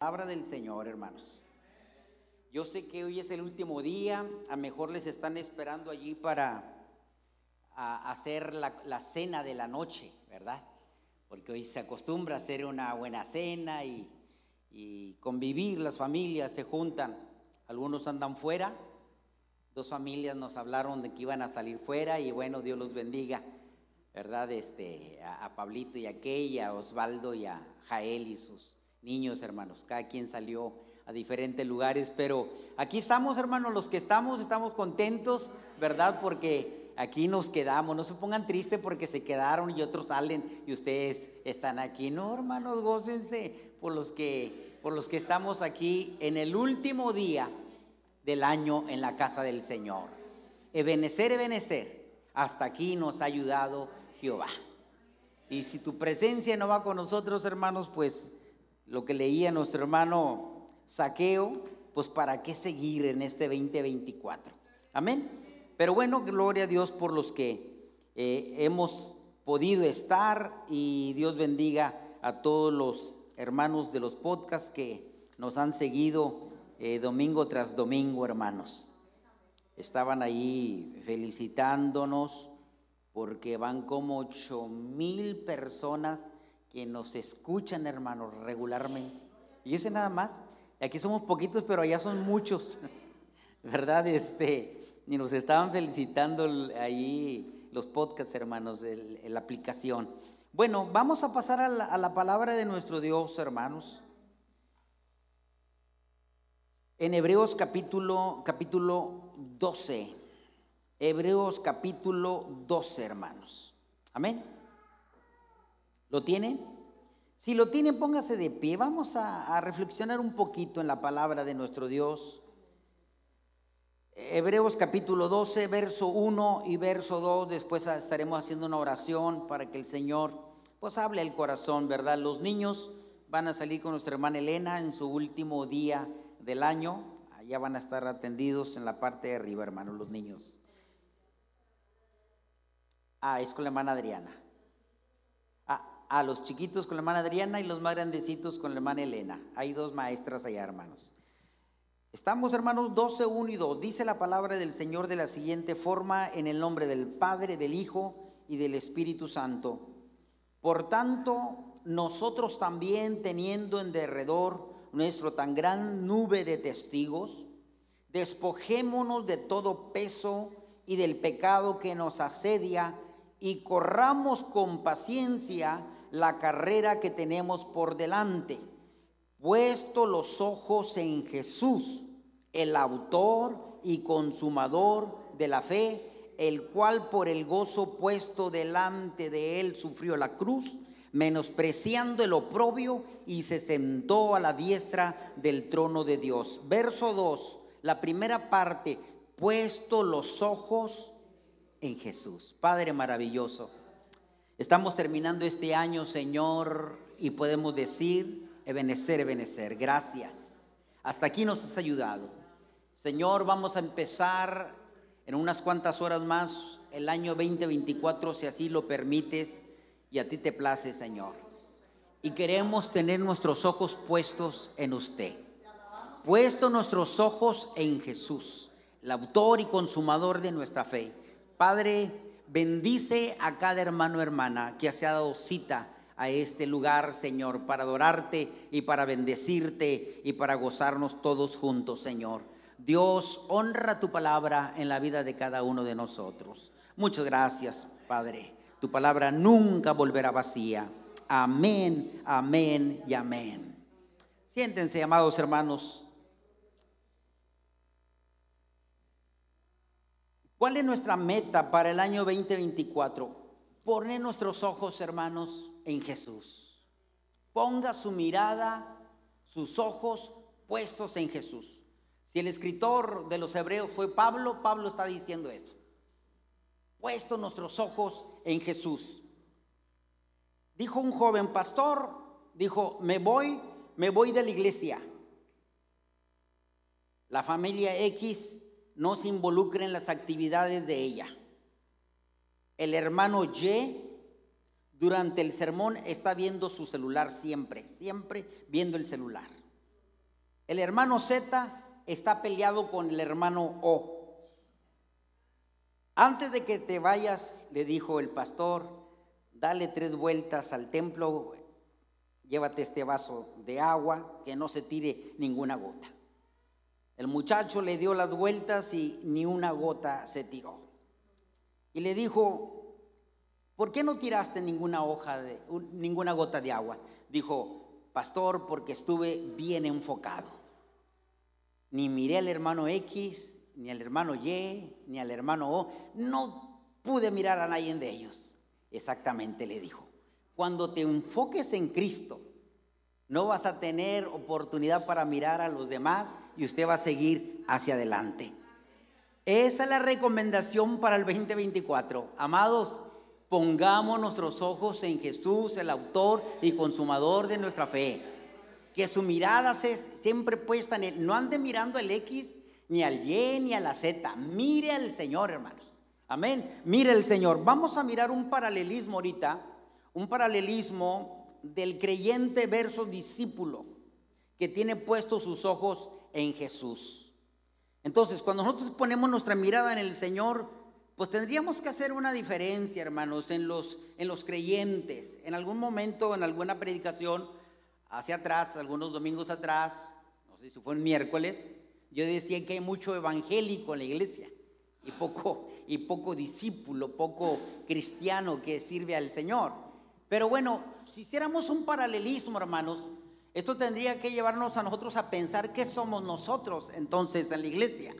Palabra del Señor, hermanos. Yo sé que hoy es el último día, a mejor les están esperando allí para hacer la, cena de la noche, ¿verdad? Porque hoy se acostumbra a hacer una buena cena y, convivir, las familias se juntan, algunos andan fuera, dos familias nos hablaron de que iban a salir fuera y bueno, Dios los bendiga, ¿verdad? Este, a, a Pablito y a Key, a Osvaldo y a Jael y sus niños, hermanos. Cada quien salió a diferentes lugares, pero aquí estamos, hermanos, los que estamos, estamos contentos, ¿verdad? Porque aquí nos quedamos. No se pongan tristes porque se quedaron y otros salen y ustedes están aquí. No, hermanos, gócense por los que, por los que estamos aquí en el último día del año en la casa del Señor. Ebenecer, ebenecer. Hasta aquí nos ha ayudado Jehová. Y si tu presencia no va con nosotros, hermanos, pues lo que leía nuestro hermano Saqueo, pues para qué seguir en este 2024. Amén. Pero bueno, gloria a Dios por los que eh, hemos podido estar y Dios bendiga a todos los hermanos de los podcasts que nos han seguido eh, domingo tras domingo, hermanos. Estaban ahí felicitándonos porque van como ocho mil personas que nos escuchan, hermanos, regularmente. Y ese nada más. Aquí somos poquitos, pero allá son muchos, ¿verdad? Este, y nos estaban felicitando ahí los podcasts, hermanos, la aplicación. Bueno, vamos a pasar a la, a la palabra de nuestro Dios, hermanos. En Hebreos capítulo, capítulo 12. Hebreos capítulo 12, hermanos. Amén. ¿Lo tienen? Si lo tienen, póngase de pie. Vamos a, reflexionar un poquito en la palabra de nuestro Dios. Hebreos capítulo 12, verso 1 y verso 2. Después estaremos haciendo una oración para que el Señor pues hable el corazón, ¿verdad? Los niños van a salir con nuestra hermana Elena en su último día del año. Allá van a estar atendidos en la parte de arriba, hermanos, los niños. Ah, es con la hermana Adriana a los chiquitos con la hermana Adriana y los más grandecitos con la hermana Elena. Hay dos maestras allá, hermanos. Estamos, hermanos, 12, 1 y 2. Dice la palabra del Señor de la siguiente forma, en el nombre del Padre, del Hijo y del Espíritu Santo. Por tanto, nosotros también, teniendo en derredor nuestro tan gran nube de testigos, despojémonos de todo peso y del pecado que nos asedia y corramos con paciencia la carrera que tenemos por delante, puesto los ojos en Jesús, el autor y consumador de la fe, el cual por el gozo puesto delante de él sufrió la cruz, menospreciando el oprobio y se sentó a la diestra del trono de Dios. Verso 2, la primera parte, puesto los ojos en Jesús. Padre maravilloso. Estamos terminando este año, Señor, y podemos decir, ebenecer, ebenecer. Gracias. Hasta aquí nos has ayudado. Señor, vamos a empezar en unas cuantas horas más el año 2024, si así lo permites y a ti te place, Señor. Y queremos tener nuestros ojos puestos en usted. Puesto nuestros ojos en Jesús, el autor y consumador de nuestra fe. Padre, Bendice a cada hermano hermana que se ha dado cita a este lugar, Señor, para adorarte y para bendecirte y para gozarnos todos juntos, Señor. Dios, honra tu palabra en la vida de cada uno de nosotros. Muchas gracias, Padre. Tu palabra nunca volverá vacía. Amén, amén y amén. Siéntense, amados hermanos. ¿Cuál es nuestra meta para el año 2024? Poner nuestros ojos, hermanos, en Jesús. Ponga su mirada, sus ojos puestos en Jesús. Si el escritor de los hebreos fue Pablo, Pablo está diciendo eso. Puesto nuestros ojos en Jesús. Dijo un joven pastor, dijo, me voy, me voy de la iglesia. La familia X no se involucre en las actividades de ella. El hermano Y durante el sermón está viendo su celular siempre, siempre viendo el celular. El hermano Z está peleado con el hermano O. Antes de que te vayas, le dijo el pastor, dale tres vueltas al templo, llévate este vaso de agua, que no se tire ninguna gota. El muchacho le dio las vueltas y ni una gota se tiró. Y le dijo, ¿por qué no tiraste ninguna hoja ninguna gota de agua? Dijo, pastor, porque estuve bien enfocado. Ni miré al hermano X, ni al hermano Y, ni al hermano O. No pude mirar a nadie de ellos. Exactamente le dijo. Cuando te enfoques en Cristo, no vas a tener oportunidad para mirar a los demás y usted va a seguir hacia adelante. Esa es la recomendación para el 2024. Amados, pongamos nuestros ojos en Jesús, el autor y consumador de nuestra fe. Que su mirada se siempre puesta en él. No ande mirando al X, ni al Y, ni a la Z. Mire al Señor, hermanos. Amén. Mire el Señor. Vamos a mirar un paralelismo ahorita. Un paralelismo del creyente versus discípulo que tiene puestos sus ojos en Jesús. Entonces, cuando nosotros ponemos nuestra mirada en el Señor, pues tendríamos que hacer una diferencia, hermanos, en los, en los creyentes. En algún momento, en alguna predicación, hacia atrás, algunos domingos atrás, no sé si fue un miércoles, yo decía que hay mucho evangélico en la iglesia y poco, y poco discípulo, poco cristiano que sirve al Señor. Pero bueno, si hiciéramos un paralelismo, hermanos, esto tendría que llevarnos a nosotros a pensar qué somos nosotros entonces en la iglesia.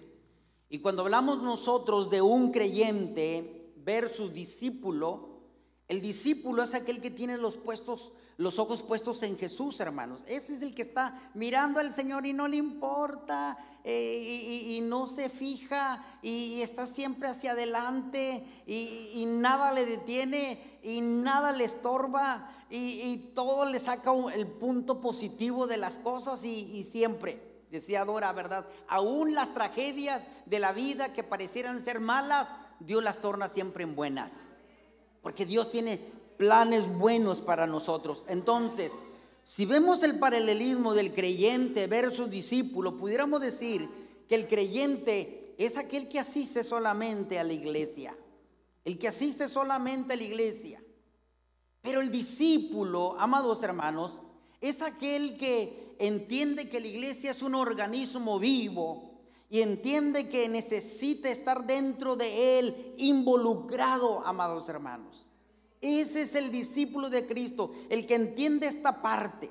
Y cuando hablamos nosotros de un creyente versus discípulo, el discípulo es aquel que tiene los puestos los ojos puestos en Jesús, hermanos. Ese es el que está mirando al Señor y no le importa eh, y, no se fija y, está siempre hacia adelante y, nada le detiene y nada le estorba y, todo le saca el punto positivo de las cosas y, siempre, decía Dora, ¿verdad? Aún las tragedias de la vida que parecieran ser malas, Dios las torna siempre en buenas. Porque Dios tiene planes buenos para nosotros. Entonces, si vemos el paralelismo del creyente versus discípulo, pudiéramos decir que el creyente es aquel que asiste solamente a la iglesia, el que asiste solamente a la iglesia. Pero el discípulo, amados hermanos, es aquel que entiende que la iglesia es un organismo vivo y entiende que necesita estar dentro de él, involucrado, amados hermanos. Ese es el discípulo de Cristo, el que entiende esta parte.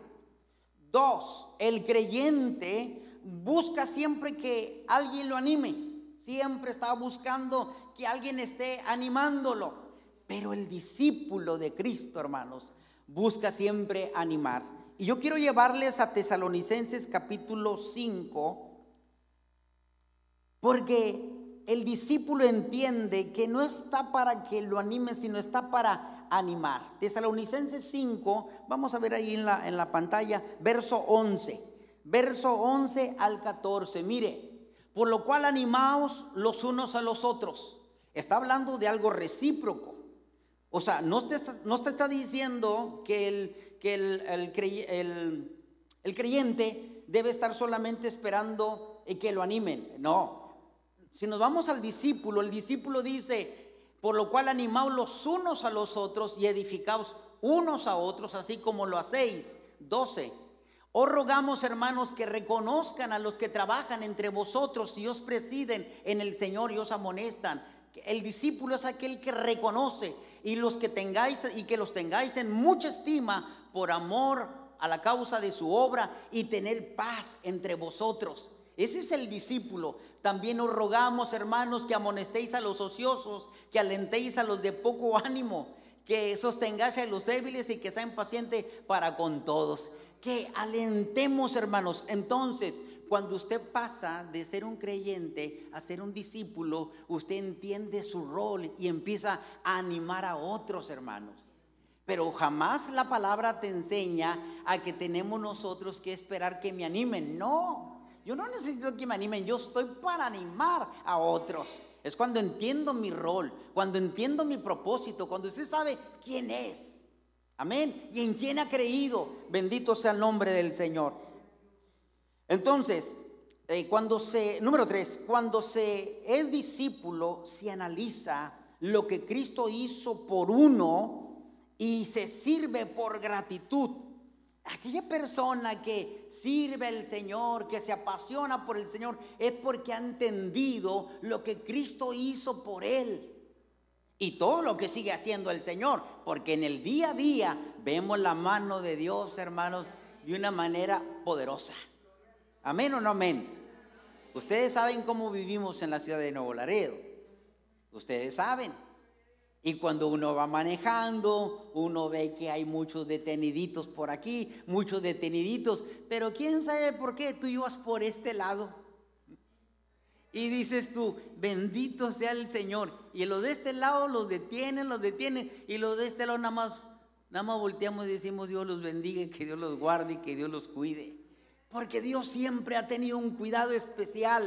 Dos, el creyente busca siempre que alguien lo anime. Siempre está buscando que alguien esté animándolo. Pero el discípulo de Cristo, hermanos, busca siempre animar. Y yo quiero llevarles a Tesalonicenses capítulo 5, porque el discípulo entiende que no está para que lo anime, sino está para animar. Tesalonicenses 5, vamos a ver ahí en la, en la pantalla, verso 11. Verso 11 al 14. Mire, por lo cual animaos los unos a los otros. Está hablando de algo recíproco. O sea, no te, está diciendo que, el, que el, el, el, creyente debe estar solamente esperando que lo animen. No. Si nos vamos al discípulo, el discípulo dice, por lo cual animaos los unos a los otros y edificaos unos a otros, así como lo hacéis. 12. Os rogamos, hermanos, que reconozcan a los que trabajan entre vosotros y os presiden en el Señor y os amonestan. El discípulo es aquel que reconoce y los que tengáis y que los tengáis en mucha estima por amor a la causa de su obra y tener paz entre vosotros. Ese es el discípulo. También os rogamos, hermanos, que amonestéis a los ociosos, que alentéis a los de poco ánimo, que sostengáis a los débiles y que sean pacientes para con todos. Que alentemos, hermanos. Entonces, cuando usted pasa de ser un creyente a ser un discípulo, usted entiende su rol y empieza a animar a otros hermanos. Pero jamás la palabra te enseña a que tenemos nosotros que esperar que me animen. No. Yo no necesito que me animen, yo estoy para animar a otros. Es cuando entiendo mi rol, cuando entiendo mi propósito, cuando usted sabe quién es. Amén. Y en quién ha creído. Bendito sea el nombre del Señor. Entonces, eh, cuando se, número tres, cuando se es discípulo, se analiza lo que Cristo hizo por uno y se sirve por gratitud. Aquella persona que sirve al Señor, que se apasiona por el Señor, es porque ha entendido lo que Cristo hizo por él. Y todo lo que sigue haciendo el Señor, porque en el día a día vemos la mano de Dios, hermanos, de una manera poderosa. Amén o no amén. Ustedes saben cómo vivimos en la ciudad de Nuevo Laredo. Ustedes saben. Y cuando uno va manejando, uno ve que hay muchos deteniditos por aquí, muchos deteniditos, pero quién sabe por qué tú ibas por este lado. Y dices tú, bendito sea el Señor. Y los de este lado los detienen, los detienen, y los de este lado nada más, nada más volteamos y decimos, Dios los bendiga, que Dios los guarde y que Dios los cuide. Porque Dios siempre ha tenido un cuidado especial.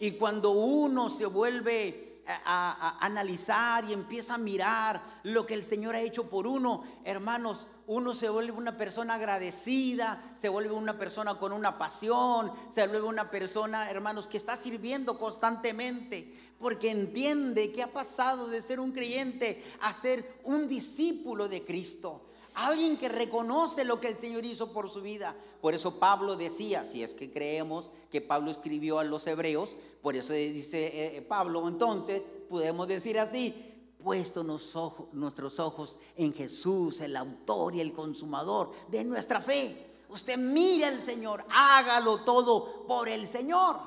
Y cuando uno se vuelve a, analizar y empieza a mirar lo que el Señor ha hecho por uno, hermanos, uno se vuelve una persona agradecida, se vuelve una persona con una pasión, se vuelve una persona, hermanos, que está sirviendo constantemente. Porque entiende que ha pasado de ser un creyente a ser un discípulo de Cristo. Alguien que reconoce lo que el Señor hizo por su vida. Por eso Pablo decía, si es que creemos que Pablo escribió a los hebreos, por eso dice eh, eh, Pablo, entonces podemos decir así, puesto nuestros ojos en Jesús, el autor y el consumador de nuestra fe. Usted mire al Señor, hágalo todo por el Señor.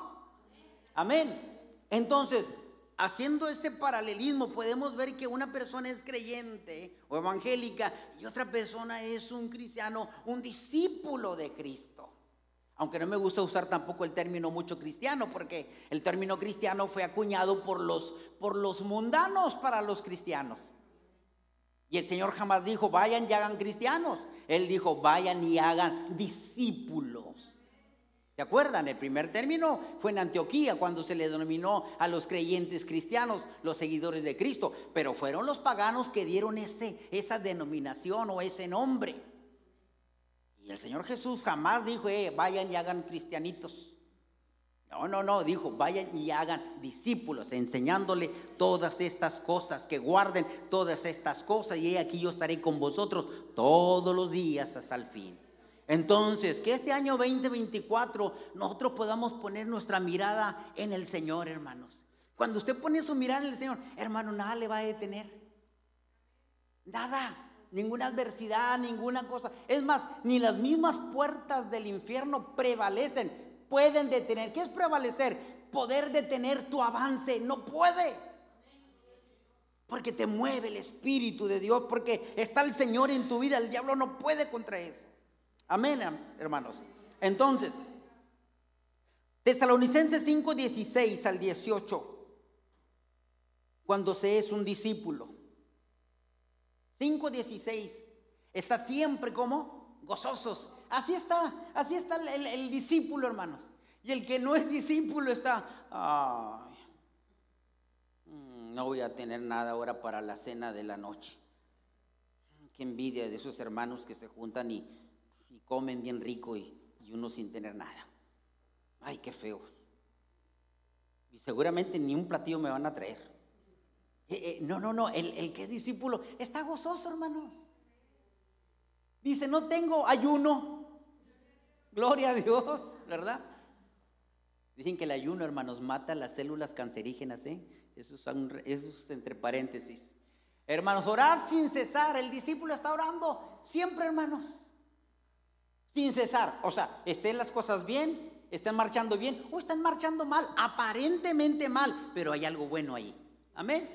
Amén. Entonces, haciendo ese paralelismo, podemos ver que una persona es creyente o evangélica y otra persona es un cristiano, un discípulo de Cristo. Aunque no me gusta usar tampoco el término mucho cristiano, porque el término cristiano fue acuñado por los, por los mundanos para los cristianos. Y el Señor jamás dijo, vayan y hagan cristianos. Él dijo, vayan y hagan discípulos. ¿Se acuerdan? El primer término fue en Antioquía cuando se le denominó a los creyentes cristianos, los seguidores de Cristo, pero fueron los paganos que dieron ese, esa denominación o ese nombre. Y el Señor Jesús jamás dijo, eh, vayan y hagan cristianitos. No, no, no, dijo, vayan y hagan discípulos, enseñándole todas estas cosas, que guarden todas estas cosas, y aquí yo estaré con vosotros todos los días hasta el fin. Entonces, que este año 2024 nosotros podamos poner nuestra mirada en el Señor, hermanos. Cuando usted pone su mirada en el Señor, hermano, nada le va a detener. Nada, ninguna adversidad, ninguna cosa. Es más, ni las mismas puertas del infierno prevalecen, pueden detener. ¿Qué es prevalecer? Poder detener tu avance. No puede. Porque te mueve el Espíritu de Dios, porque está el Señor en tu vida. El diablo no puede contra eso. Amén, hermanos. Entonces, Tesalonicenses 5, 16 al 18, cuando se es un discípulo. 5, 16, está siempre como gozosos. Así está, así está el, discípulo, hermanos. Y el que no es discípulo está, mm, no voy a tener nada ahora para la cena de la noche. Qué envidia de esos hermanos que se juntan y comen bien rico y, uno sin tener nada. Ay, qué feo. Y seguramente ni un platillo me van a traer. Eh, eh, no, no, no, el, el que es discípulo está gozoso, hermanos. Dice, no tengo ayuno. Gloria a Dios, ¿verdad? Dicen que el ayuno, hermanos, mata las células cancerígenas, ¿eh? Eso es, entre paréntesis. Hermanos, orar sin cesar. El discípulo está orando siempre, hermanos sin cesar. O sea, estén las cosas bien, están marchando bien o están marchando mal, aparentemente mal, pero hay algo bueno ahí. Amén.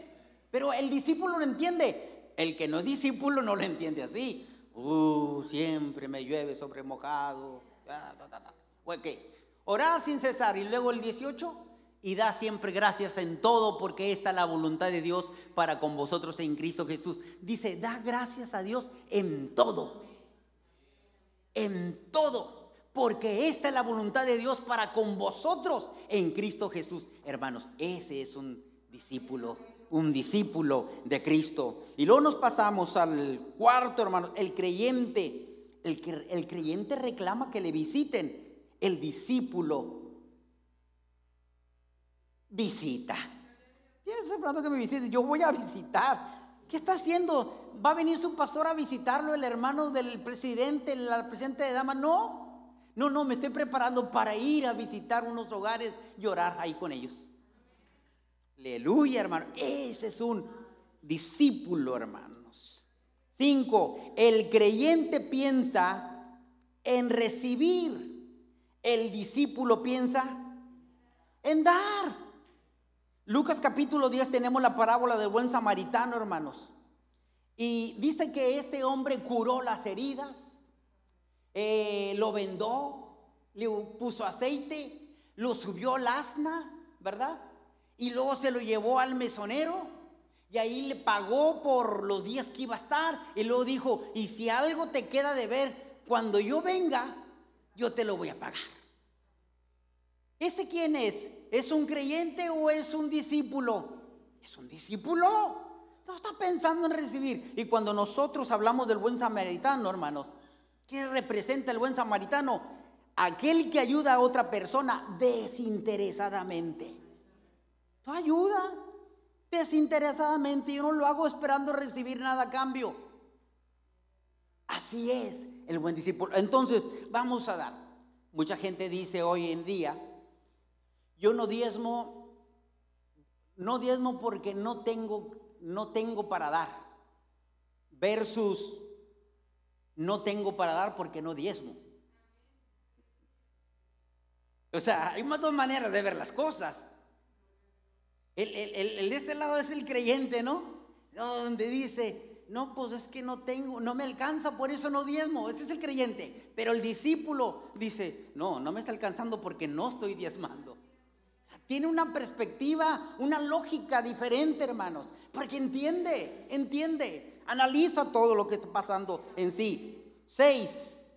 Pero el discípulo lo entiende. El que no es discípulo no lo entiende así. Uh, siempre me llueve sobre mojado. Ok, orad sin cesar. Y luego el 18, y da siempre gracias en todo porque esta es la voluntad de Dios para con vosotros en Cristo Jesús. Dice, da gracias a Dios en todo en todo, porque esta es la voluntad de Dios para con vosotros en Cristo Jesús. Hermanos, ese es un discípulo, un discípulo de Cristo. Y luego nos pasamos al cuarto, hermano, el creyente. El, creyente reclama que le visiten. el discípulo visita. que me visite, yo voy a visitar. ¿Qué está haciendo? ¿Va a venir su pastor a visitarlo, el hermano del presidente, la presidente de dama? No, no, no, me estoy preparando para ir a visitar unos hogares y orar ahí con ellos. Aleluya, hermano. Ese es un discípulo, hermanos. Cinco, el creyente piensa en recibir. El discípulo piensa en dar. Lucas capítulo 10 tenemos la parábola del buen samaritano, hermanos. Y dice que este hombre curó las heridas, eh, lo vendó, le puso aceite, lo subió al asna, ¿verdad? Y luego se lo llevó al mesonero y ahí le pagó por los días que iba a estar. Y luego dijo, y si algo te queda de ver, cuando yo venga, yo te lo voy a pagar. ¿Ese quién es? ¿Es un creyente o es un discípulo? Es un discípulo. No está pensando en recibir. Y cuando nosotros hablamos del buen samaritano, hermanos, ¿qué representa el buen samaritano? Aquel que ayuda a otra persona desinteresadamente. Tú ayuda desinteresadamente. Yo no lo hago esperando recibir nada a cambio. Así es el buen discípulo. Entonces, vamos a dar. Mucha gente dice hoy en día, yo no diezmo, no diezmo porque no tengo, no tengo para dar. Versus, no tengo para dar porque no diezmo. O sea, hay más dos maneras de ver las cosas. El, el, de este lado es el creyente, ¿no? Donde dice, no, pues es que no tengo, no me alcanza, por eso no diezmo. Este es el creyente. Pero el discípulo dice, no, no me está alcanzando porque no estoy diezmando. Tiene una perspectiva, una lógica diferente, hermanos. Porque entiende, entiende, analiza todo lo que está pasando en sí. Seis,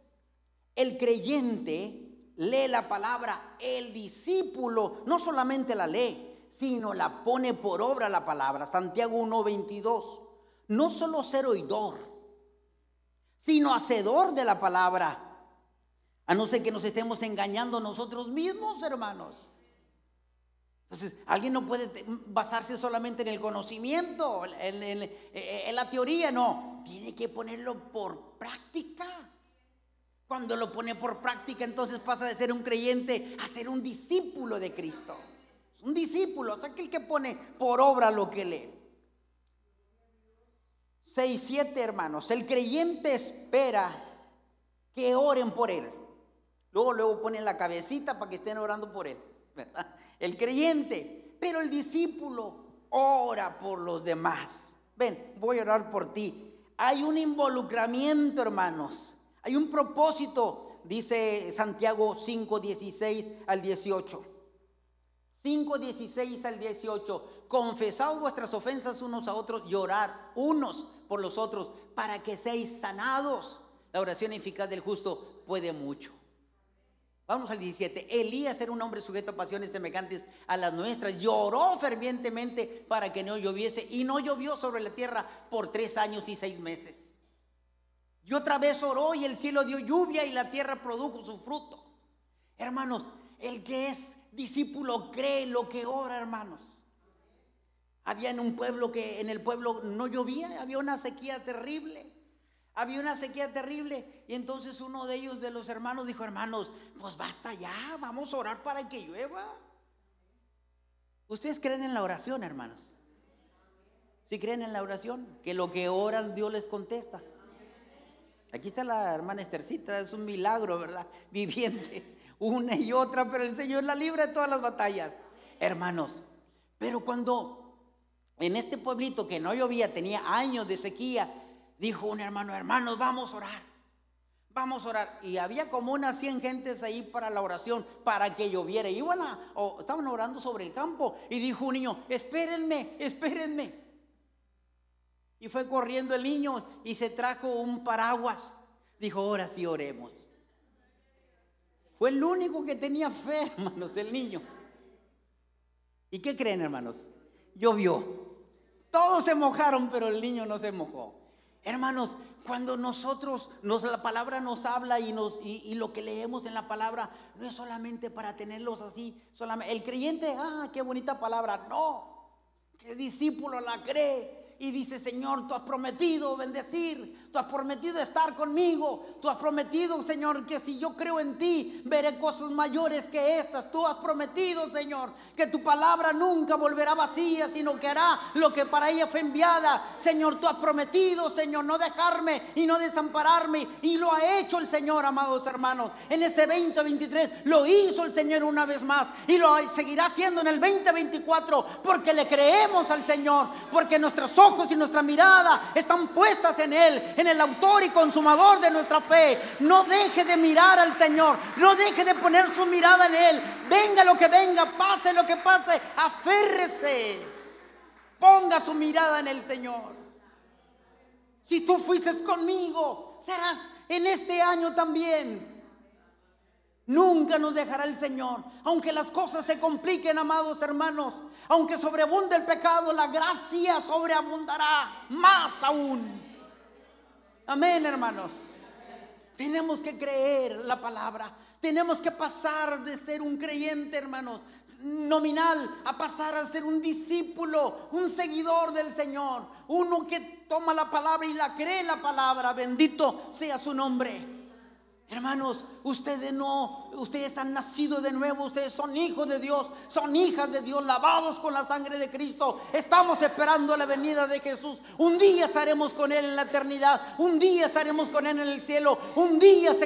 el creyente lee la palabra, el discípulo no solamente la lee, sino la pone por obra la palabra. Santiago 1.22. No solo ser oidor, sino hacedor de la palabra. A no ser que nos estemos engañando nosotros mismos, hermanos. Entonces, alguien no puede basarse solamente en el conocimiento, en, la teoría, no. Tiene que ponerlo por práctica. Cuando lo pone por práctica, entonces pasa de ser un creyente a ser un discípulo de Cristo. Un discípulo, o sea, aquel que pone por obra lo que lee. Seis, siete hermanos. El creyente espera que oren por él. Luego, luego ponen la cabecita para que estén orando por él. El creyente, pero el discípulo ora por los demás. Ven, voy a orar por ti. Hay un involucramiento, hermanos. Hay un propósito, dice Santiago 5, 16 al 18. 5, 16 al 18. Confesad vuestras ofensas unos a otros, llorar unos por los otros, para que seáis sanados. La oración eficaz del justo puede mucho. Vamos al 17. Elías era un hombre sujeto a pasiones semejantes a las nuestras. Lloró fervientemente para que no lloviese y no llovió sobre la tierra por tres años y seis meses. Y otra vez oró y el cielo dio lluvia y la tierra produjo su fruto. Hermanos, el que es discípulo cree lo que ora, hermanos. Había en un pueblo que en el pueblo no llovía, había una sequía terrible. Había una sequía terrible y entonces uno de ellos, de los hermanos, dijo, hermanos, pues basta ya, vamos a orar para que llueva. ¿Ustedes creen en la oración, hermanos? ¿Sí creen en la oración? Que lo que oran Dios les contesta. Aquí está la hermana Estercita, es un milagro, ¿verdad? Viviente, una y otra, pero el Señor la libra de todas las batallas. Hermanos, pero cuando en este pueblito que no llovía, tenía años de sequía, dijo un hermano, hermanos, vamos a orar. Vamos a orar. Y había como unas 100 gentes ahí para la oración, para que lloviera. Iban a, o estaban orando sobre el campo. Y dijo un niño, espérenme, espérenme. Y fue corriendo el niño y se trajo un paraguas. Dijo, ahora sí oremos. Fue el único que tenía fe, hermanos, el niño. ¿Y qué creen, hermanos? Llovió. Todos se mojaron, pero el niño no se mojó. Hermanos, cuando nosotros, nos, la palabra nos habla y, nos, y, lo que leemos en la palabra no es solamente para tenerlos así, solamente, el creyente, ah, qué bonita palabra, no, que discípulo la cree y dice, Señor, tú has prometido bendecir, Tú has prometido estar conmigo. Tú has prometido, Señor, que si yo creo en ti, veré cosas mayores que estas. Tú has prometido, Señor, que tu palabra nunca volverá vacía, sino que hará lo que para ella fue enviada. Señor, tú has prometido, Señor, no dejarme y no desampararme. Y lo ha hecho el Señor, amados hermanos. En este 2023 lo hizo el Señor una vez más. Y lo seguirá haciendo en el 2024 porque le creemos al Señor. Porque nuestros ojos y nuestra mirada están puestas en Él el autor y consumador de nuestra fe. No deje de mirar al Señor, no deje de poner su mirada en Él. Venga lo que venga, pase lo que pase, aférrese. Ponga su mirada en el Señor. Si tú fuiste conmigo, serás en este año también. Nunca nos dejará el Señor. Aunque las cosas se compliquen, amados hermanos. Aunque sobreabunde el pecado, la gracia sobreabundará más aún. Amén, hermanos. Tenemos que creer la palabra. Tenemos que pasar de ser un creyente, hermanos, nominal, a pasar a ser un discípulo, un seguidor del Señor. Uno que toma la palabra y la cree la palabra. Bendito sea su nombre. Hermanos, ustedes no, ustedes han nacido de nuevo, ustedes son hijos de Dios, son hijas de Dios, lavados con la sangre de Cristo. Estamos esperando la venida de Jesús. Un día estaremos con Él en la eternidad, un día estaremos con Él en el cielo, un día se,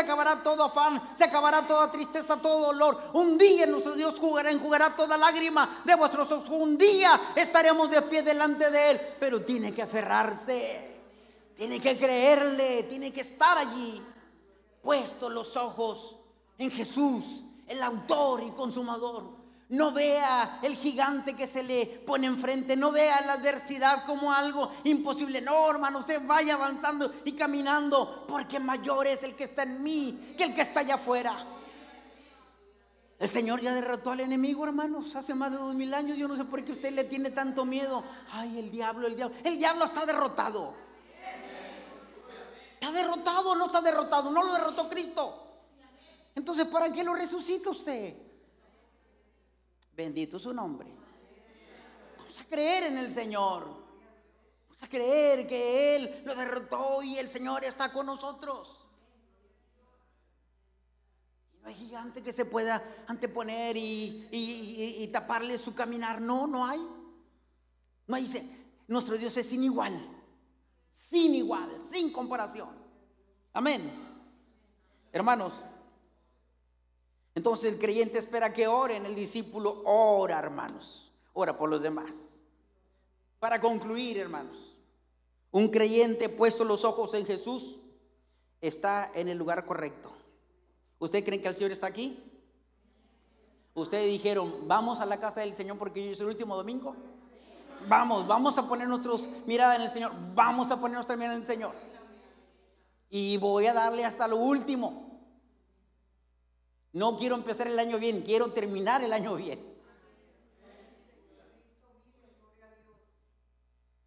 acabará todo afán, se acabará toda tristeza, todo dolor. Un día nuestro Dios jugará, enjugará toda lágrima de vuestros ojos. Un día estaremos de pie delante de Él, pero tiene que aferrarse, tiene que creerle, tiene que estar allí puesto los ojos en Jesús, el autor y consumador. No vea el gigante que se le pone enfrente, no vea la adversidad como algo imposible. No, hermano, usted vaya avanzando y caminando, porque mayor es el que está en mí que el que está allá afuera. El Señor ya derrotó al enemigo, hermanos, hace más de dos mil años. Yo no sé por qué usted le tiene tanto miedo. Ay, el diablo, el diablo. El diablo está derrotado. Está derrotado o no está derrotado. No lo derrotó Cristo. Entonces, ¿para qué lo resucita usted? Bendito su nombre. Vamos a creer en el Señor. Vamos a creer que Él lo derrotó y el Señor está con nosotros. no hay gigante que se pueda anteponer y, y taparle su caminar. No, no hay. No dice, nuestro Dios es sin igual sin igual, sin comparación. Amén. Hermanos, entonces el creyente espera que oren, el discípulo ora, hermanos, ora por los demás. Para concluir, hermanos, un creyente puesto los ojos en Jesús está en el lugar correcto. ¿Usted cree que el Señor está aquí? Ustedes dijeron, vamos a la casa del Señor porque hoy es el último domingo. Vamos, vamos a poner nuestros mirada en el Señor. Vamos a poner nuestra mirada en el Señor. Y voy a darle hasta lo último. No quiero empezar el año bien, quiero terminar el año bien.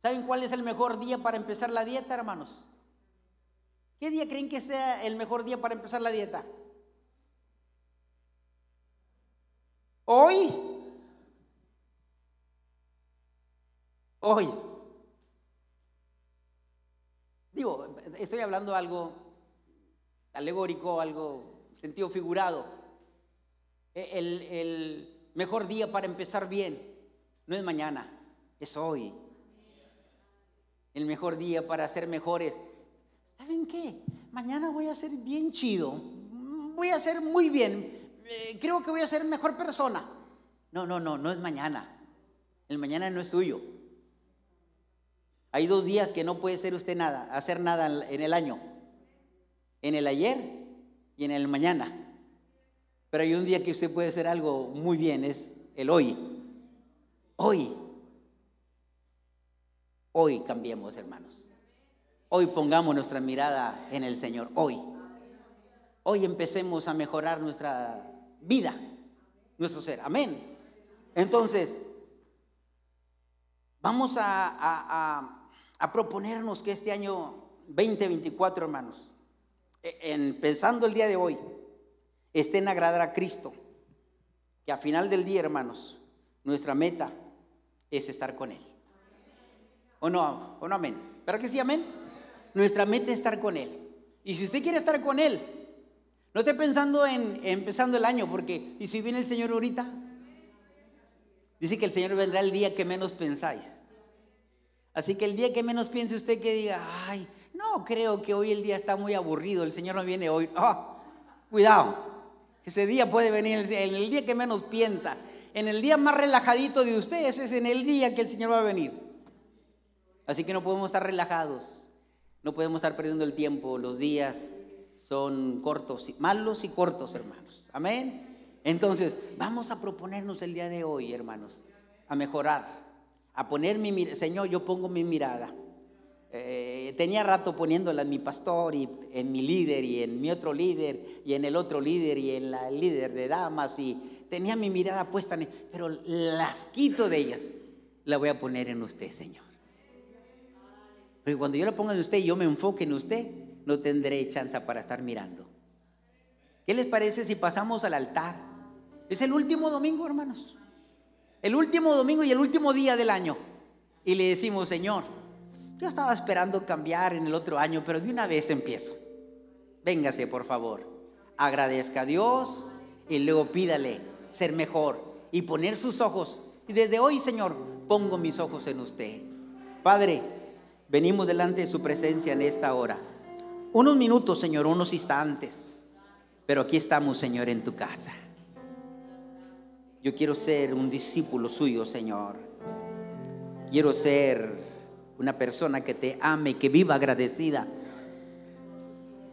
¿Saben cuál es el mejor día para empezar la dieta, hermanos? ¿Qué día creen que sea el mejor día para empezar la dieta? Hoy Hoy. Digo, estoy hablando algo alegórico, algo sentido figurado. E, el, mejor día para empezar bien no es mañana, es hoy. El mejor día para ser mejores. ¿Saben qué? Mañana voy a ser bien chido. Voy a ser muy bien. Eh, creo que voy a ser mejor persona. No, no, no, no es mañana. El mañana no es suyo. Hay dos días que no puede ser usted nada, hacer nada en el año. En el ayer y en el mañana. Pero hay un día que usted puede hacer algo muy bien, es el hoy. Hoy. Hoy cambiemos, hermanos. Hoy pongamos nuestra mirada en el Señor. Hoy. Hoy empecemos a mejorar nuestra vida, nuestro ser. Amén. Entonces, vamos a, a proponernos que este año 2024, hermanos, e, en, pensando el día de hoy, esté en agradar a Cristo, que a final del día, hermanos, nuestra meta es estar con Él. ¿O no? ¿O no amén? ¿Pero que sí, amén? Nuestra meta es estar con Él. Y si usted quiere estar con Él, no esté pensando en empezando el año, porque ¿y si viene el Señor ahorita? Dice que el Señor vendrá el día que menos pensáis. Así que el día que menos piense usted que diga, ay, no creo que hoy el día está muy aburrido, el Señor no viene hoy. Oh, cuidado, ese día puede venir en el día que menos piensa. En el día más relajadito de ustedes es en el día que el Señor va a venir. Así que no podemos estar relajados, no podemos estar perdiendo el tiempo. Los días son cortos, malos y cortos, hermanos. Amén. Entonces, vamos a proponernos el día de hoy, hermanos, a mejorar, a poner mi Señor, yo pongo mi mirada. Eh, tenía rato poniéndola en mi pastor y en mi líder y en mi otro líder y en el otro líder y en la líder de damas y tenía mi mirada puesta en pero las quito de ellas. La voy a poner en usted, Señor. Pero cuando yo la ponga en usted y yo me enfoque en usted, no tendré chance para estar mirando. ¿Qué les parece si pasamos al altar? Es el último domingo, hermanos. El último domingo y el último día del año. Y le decimos, Señor, yo estaba esperando cambiar en el otro año, pero de una vez empiezo. Véngase, por favor. Agradezca a Dios y luego pídale ser mejor y poner sus ojos. Y desde hoy, Señor, pongo mis ojos en usted. Padre, venimos delante de su presencia en esta hora. Unos minutos, Señor, unos instantes. Pero aquí estamos, Señor, en tu casa. Yo quiero ser un discípulo suyo, Señor. Quiero ser una persona que te ame, que viva agradecida.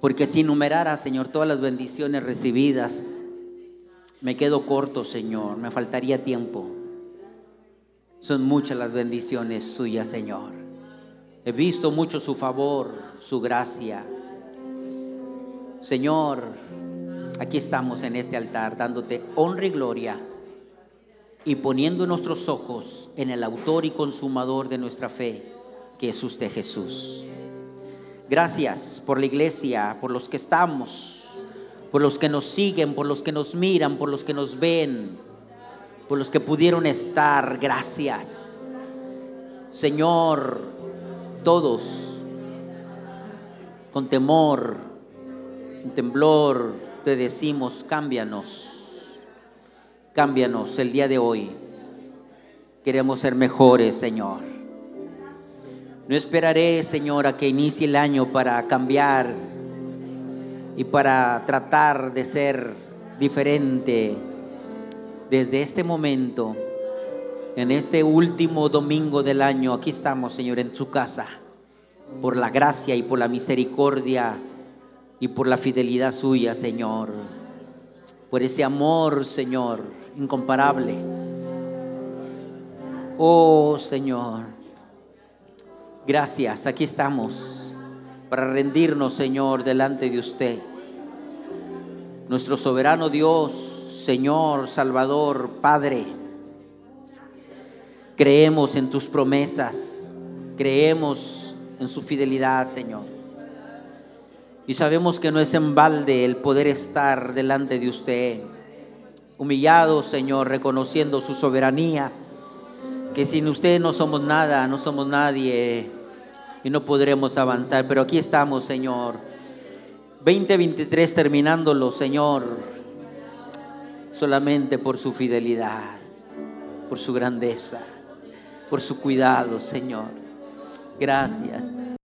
Porque si numerara, Señor, todas las bendiciones recibidas, me quedo corto, Señor. Me faltaría tiempo. Son muchas las bendiciones suyas, Señor. He visto mucho su favor, su gracia. Señor, aquí estamos en este altar dándote honra y gloria y poniendo nuestros ojos en el autor y consumador de nuestra fe, que es usted Jesús. Gracias por la iglesia, por los que estamos, por los que nos siguen, por los que nos miran, por los que nos ven, por los que pudieron estar. Gracias. Señor, todos, con temor, con temblor, te decimos, cámbianos Cámbianos el día de hoy. Queremos ser mejores, Señor. No esperaré, Señor, a que inicie el año para cambiar y para tratar de ser diferente. Desde este momento, en este último domingo del año, aquí estamos, Señor, en su casa, por la gracia y por la misericordia y por la fidelidad suya, Señor. Por ese amor, Señor incomparable. Oh Señor, gracias, aquí estamos para rendirnos, Señor, delante de usted. Nuestro soberano Dios, Señor, Salvador, Padre, creemos en tus promesas, creemos en su fidelidad, Señor. Y sabemos que no es en balde el poder estar delante de usted humillados, Señor, reconociendo su soberanía, que sin usted no somos nada, no somos nadie y no podremos avanzar. Pero aquí estamos, Señor. 2023 terminándolo, Señor, solamente por su fidelidad, por su grandeza, por su cuidado, Señor. Gracias.